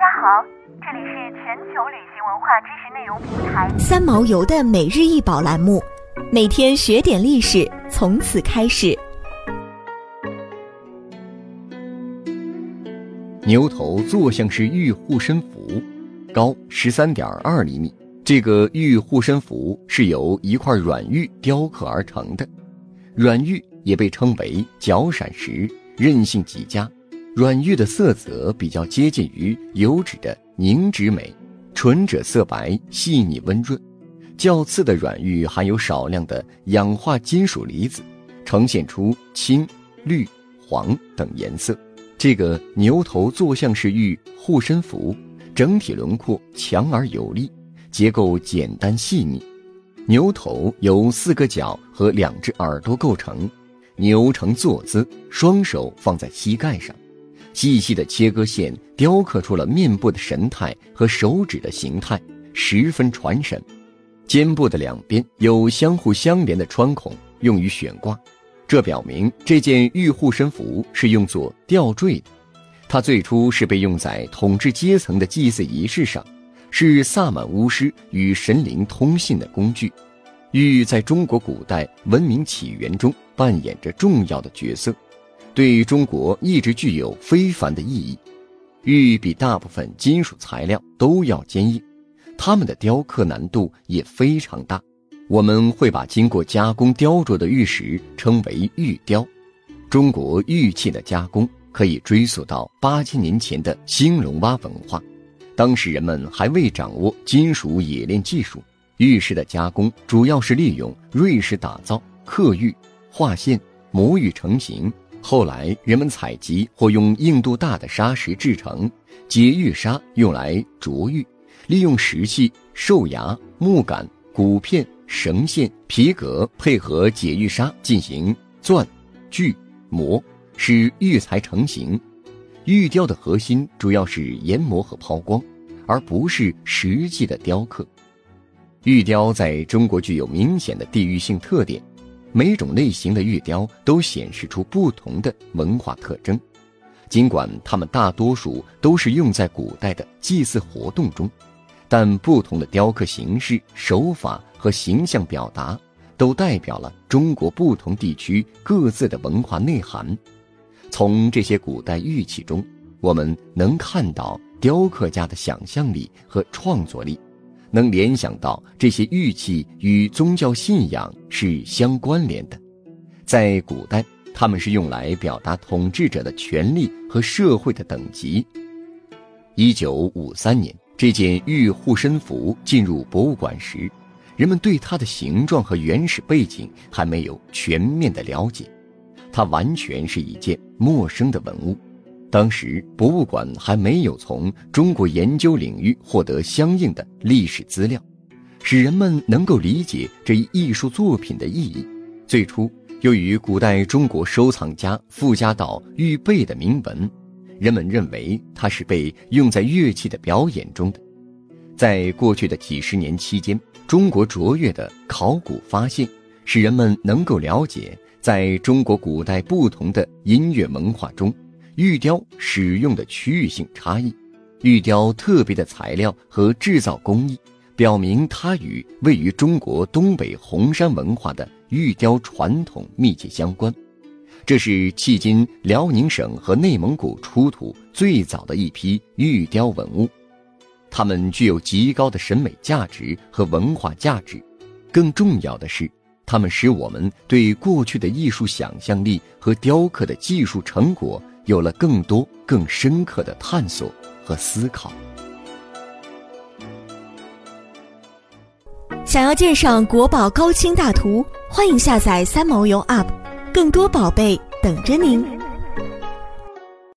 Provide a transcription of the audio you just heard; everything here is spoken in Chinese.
家好，这里是全球旅行文化知识内容平台三毛游的每日一宝栏目，每天学点历史，从此开始。牛头坐像是玉护身符，高十三点二厘米。这个玉护身符是由一块软玉雕刻而成的，软玉也被称为角闪石，韧性极佳。软玉的色泽比较接近于油脂的凝脂美，纯者色白，细腻温润。较次的软玉含有少量的氧化金属离子，呈现出青、绿、黄等颜色。这个牛头坐像式玉护身符，整体轮廓强而有力，结构简单细腻。牛头由四个角和两只耳朵构成，牛呈坐姿，双手放在膝盖上。细细的切割线雕刻出了面部的神态和手指的形态，十分传神。肩部的两边有相互相连的穿孔，用于悬挂。这表明这件玉护身符是用作吊坠的。它最初是被用在统治阶层的祭祀仪式上，是萨满巫师与神灵通信的工具。玉在中国古代文明起源中扮演着重要的角色。对于中国一直具有非凡的意义。玉比大部分金属材料都要坚硬，它们的雕刻难度也非常大。我们会把经过加工雕琢的玉石称为玉雕。中国玉器的加工可以追溯到八千年前的兴隆洼文化，当时人们还未掌握金属冶炼技术，玉石的加工主要是利用瑞石打造、刻玉、画线、磨玉成型。后来，人们采集或用硬度大的砂石制成解玉砂，用来琢玉。利用石器、兽牙、木杆、骨片、绳线、皮革配合解玉砂进行钻、锯、磨，使玉材成型。玉雕的核心主要是研磨和抛光，而不是实际的雕刻。玉雕在中国具有明显的地域性特点。每种类型的玉雕都显示出不同的文化特征，尽管它们大多数都是用在古代的祭祀活动中，但不同的雕刻形式、手法和形象表达，都代表了中国不同地区各自的文化内涵。从这些古代玉器中，我们能看到雕刻家的想象力和创作力。能联想到这些玉器与宗教信仰是相关联的，在古代，他们是用来表达统治者的权力和社会的等级。一九五三年，这件玉护身符进入博物馆时，人们对它的形状和原始背景还没有全面的了解，它完全是一件陌生的文物。当时博物馆还没有从中国研究领域获得相应的历史资料，使人们能够理解这一艺术作品的意义。最初，由于古代中国收藏家附加到玉背的铭文，人们认为它是被用在乐器的表演中的。在过去的几十年期间，中国卓越的考古发现，使人们能够了解在中国古代不同的音乐文化中。玉雕使用的区域性差异，玉雕特别的材料和制造工艺，表明它与位于中国东北红山文化的玉雕传统密切相关。这是迄今辽宁省和内蒙古出土最早的一批玉雕文物，它们具有极高的审美价值和文化价值。更重要的是，它们使我们对过去的艺术想象力和雕刻的技术成果。有了更多、更深刻的探索和思考。想要鉴赏国宝高清大图，欢迎下载三毛游 App，更多宝贝等着您。